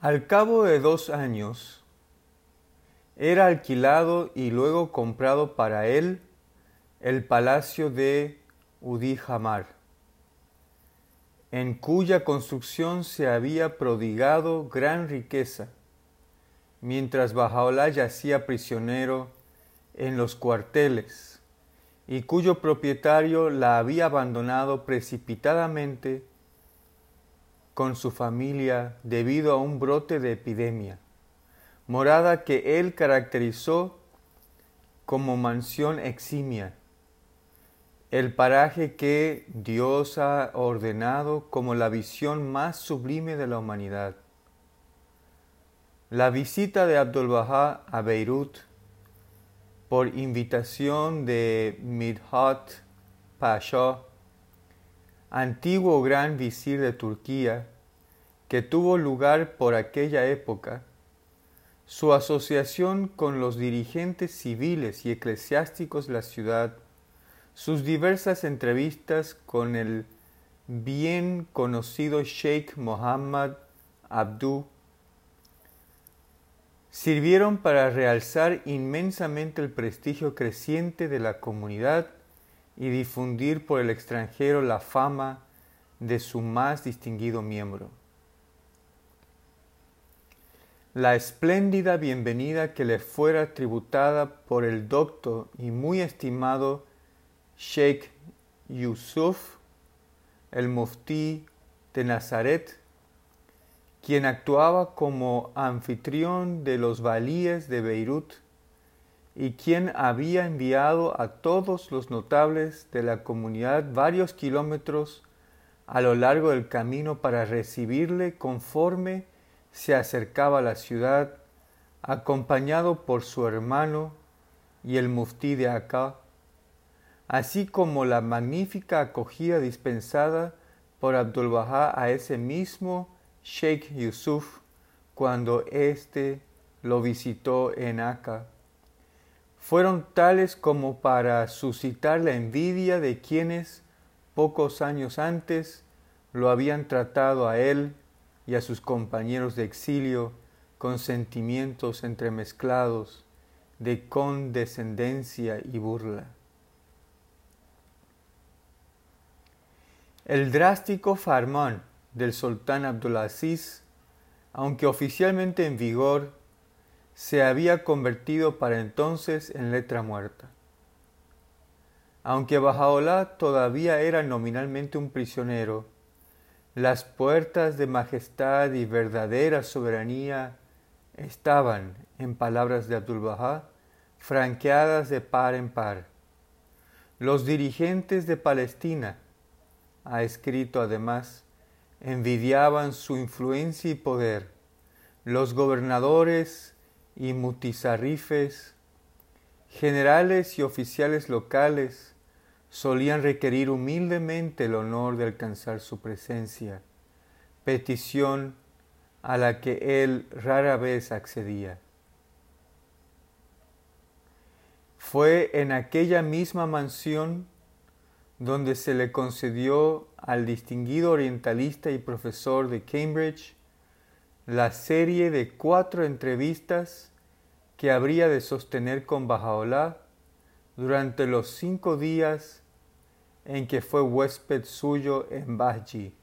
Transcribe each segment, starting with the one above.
Al cabo de dos años, era alquilado y luego comprado para él el palacio de Udijamar, en cuya construcción se había prodigado gran riqueza, mientras Bajaola yacía prisionero en los cuarteles, y cuyo propietario la había abandonado precipitadamente con su familia debido a un brote de epidemia, morada que él caracterizó como mansión eximia, el paraje que Dios ha ordenado como la visión más sublime de la humanidad. La visita de Abdul Baha a Beirut por invitación de Midhat Pasha antiguo gran visir de Turquía, que tuvo lugar por aquella época, su asociación con los dirigentes civiles y eclesiásticos de la ciudad, sus diversas entrevistas con el bien conocido Sheikh Mohammed Abdu, sirvieron para realzar inmensamente el prestigio creciente de la comunidad y difundir por el extranjero la fama de su más distinguido miembro. La espléndida bienvenida que le fuera tributada por el docto y muy estimado Sheikh Yusuf, el muftí de Nazaret, quien actuaba como anfitrión de los valíes de Beirut, y quien había enviado a todos los notables de la comunidad varios kilómetros a lo largo del camino para recibirle conforme se acercaba a la ciudad, acompañado por su hermano y el muftí de Acá, así como la magnífica acogida dispensada por Abdul a ese mismo Sheikh Yusuf cuando éste lo visitó en Acá. Fueron tales como para suscitar la envidia de quienes pocos años antes lo habían tratado a él y a sus compañeros de exilio con sentimientos entremezclados de condescendencia y burla. El drástico farmán del sultán Abdulaziz, aunque oficialmente en vigor se había convertido para entonces en letra muerta. Aunque Bajaola todavía era nominalmente un prisionero, las puertas de majestad y verdadera soberanía estaban, en palabras de Abdul Bahá, franqueadas de par en par. Los dirigentes de Palestina, ha escrito además, envidiaban su influencia y poder. Los gobernadores y mutizarrifes, generales y oficiales locales solían requerir humildemente el honor de alcanzar su presencia, petición a la que él rara vez accedía. Fue en aquella misma mansión donde se le concedió al distinguido orientalista y profesor de Cambridge la serie de cuatro entrevistas que habría de sostener con Bajaola durante los cinco días en que fue huésped suyo en Bahji,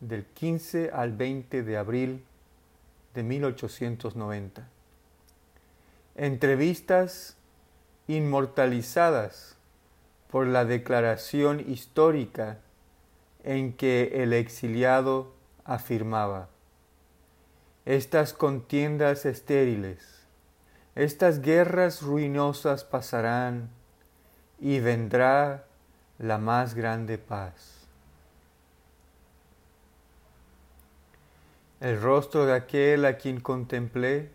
del 15 al 20 de abril de 1890. Entrevistas inmortalizadas por la declaración histórica en que el exiliado afirmaba, estas contiendas estériles estas guerras ruinosas pasarán y vendrá la más grande paz. El rostro de aquel a quien contemplé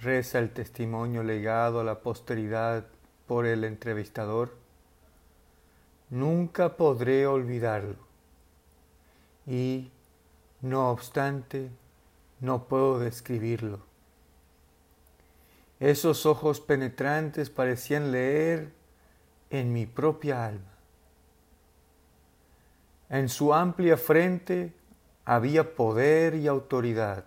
reza el testimonio legado a la posteridad por el entrevistador. Nunca podré olvidarlo y, no obstante, no puedo describirlo esos ojos penetrantes parecían leer en mi propia alma. En su amplia frente había poder y autoridad.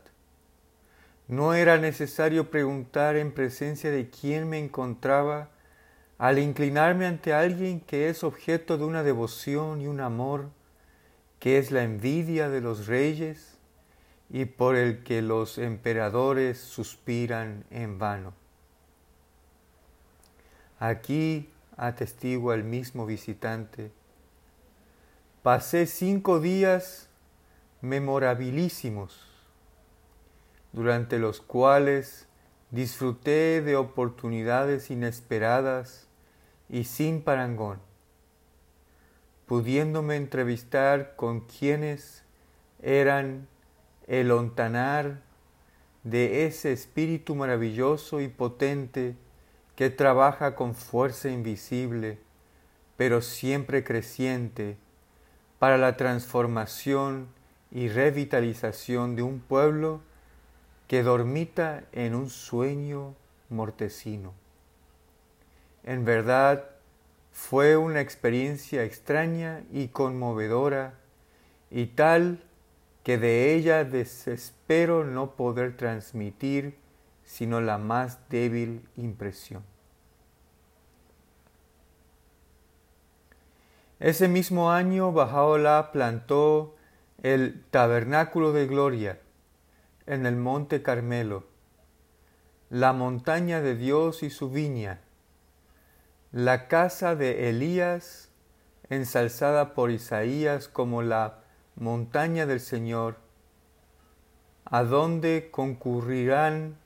No era necesario preguntar en presencia de quién me encontraba al inclinarme ante alguien que es objeto de una devoción y un amor, que es la envidia de los reyes y por el que los emperadores suspiran en vano. Aquí atestigua el mismo visitante. Pasé cinco días memorabilísimos, durante los cuales disfruté de oportunidades inesperadas y sin parangón, pudiéndome entrevistar con quienes eran el ontanar de ese espíritu maravilloso y potente que trabaja con fuerza invisible, pero siempre creciente, para la transformación y revitalización de un pueblo que dormita en un sueño mortecino. En verdad, fue una experiencia extraña y conmovedora y tal que de ella desespero no poder transmitir sino la más débil impresión. Ese mismo año Bajaola plantó el Tabernáculo de Gloria en el Monte Carmelo, la montaña de Dios y su viña, la casa de Elías, ensalzada por Isaías como la montaña del Señor, a donde concurrirán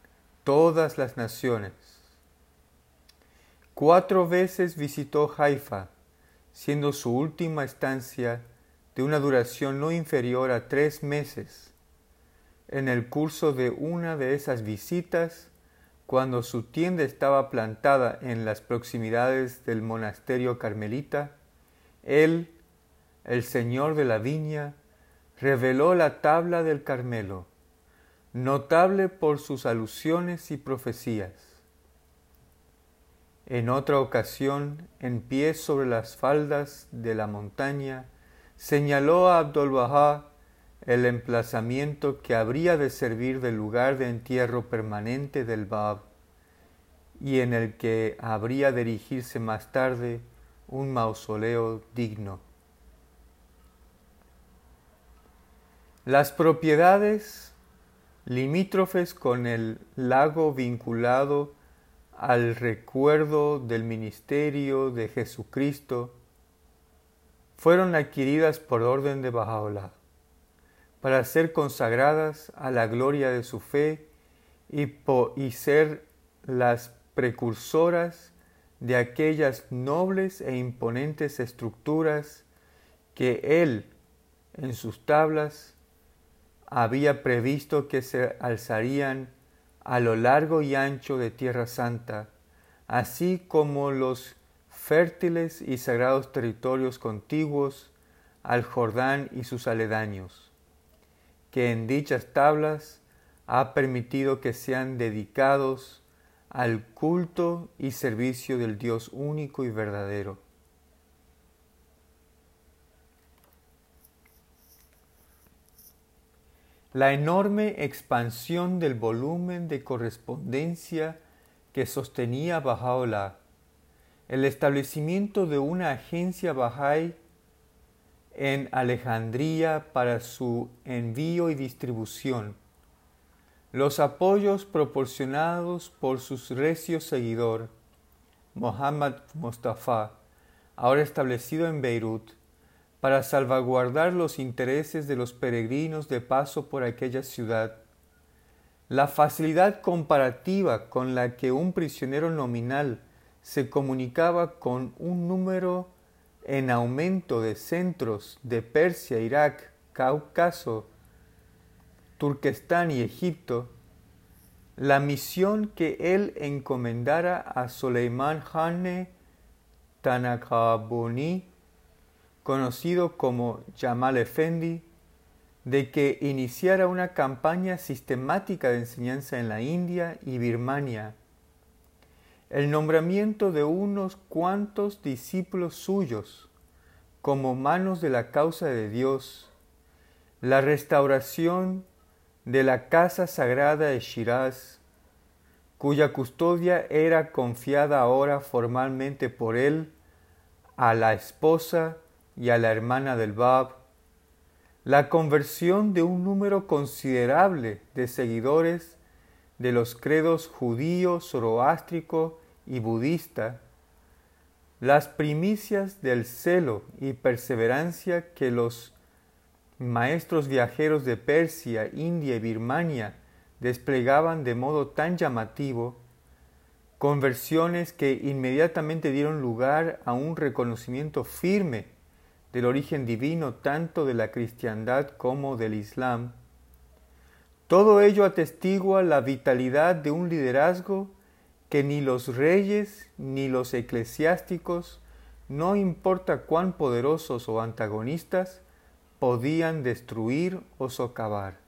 todas las naciones. Cuatro veces visitó Haifa, siendo su última estancia de una duración no inferior a tres meses. En el curso de una de esas visitas, cuando su tienda estaba plantada en las proximidades del monasterio carmelita, él, el señor de la viña, reveló la tabla del Carmelo, notable por sus alusiones y profecías. En otra ocasión, en pie sobre las faldas de la montaña, señaló a Abdul el emplazamiento que habría de servir de lugar de entierro permanente del Bab y en el que habría de erigirse más tarde un mausoleo digno. Las propiedades limítrofes con el lago vinculado al recuerdo del ministerio de Jesucristo fueron adquiridas por orden de Bajaola para ser consagradas a la gloria de su fe y, y ser las precursoras de aquellas nobles e imponentes estructuras que él en sus tablas había previsto que se alzarían a lo largo y ancho de Tierra Santa, así como los fértiles y sagrados territorios contiguos al Jordán y sus aledaños que en dichas tablas ha permitido que sean dedicados al culto y servicio del Dios único y verdadero. La enorme expansión del volumen de correspondencia que sostenía Bajaola, el establecimiento de una agencia Bahá'í en Alejandría para su envío y distribución. Los apoyos proporcionados por su recio seguidor, Mohammad Mustafa, ahora establecido en Beirut, para salvaguardar los intereses de los peregrinos de paso por aquella ciudad, la facilidad comparativa con la que un prisionero nominal se comunicaba con un número en aumento de centros de Persia, Irak, Cáucaso, Turquestán y Egipto, la misión que él encomendara a Soleiman Hanne Tanakabuni, conocido como Jamal Effendi, de que iniciara una campaña sistemática de enseñanza en la India y Birmania. El nombramiento de unos cuantos discípulos suyos como manos de la causa de Dios, la restauración de la casa sagrada de Shiraz, cuya custodia era confiada ahora formalmente por él a la esposa y a la hermana del Bab, la conversión de un número considerable de seguidores de los credos judío, zoroástrico y budista, las primicias del celo y perseverancia que los maestros viajeros de Persia, India y Birmania desplegaban de modo tan llamativo, conversiones que inmediatamente dieron lugar a un reconocimiento firme del origen divino tanto de la cristiandad como del Islam, todo ello atestigua la vitalidad de un liderazgo que ni los reyes ni los eclesiásticos, no importa cuán poderosos o antagonistas, podían destruir o socavar.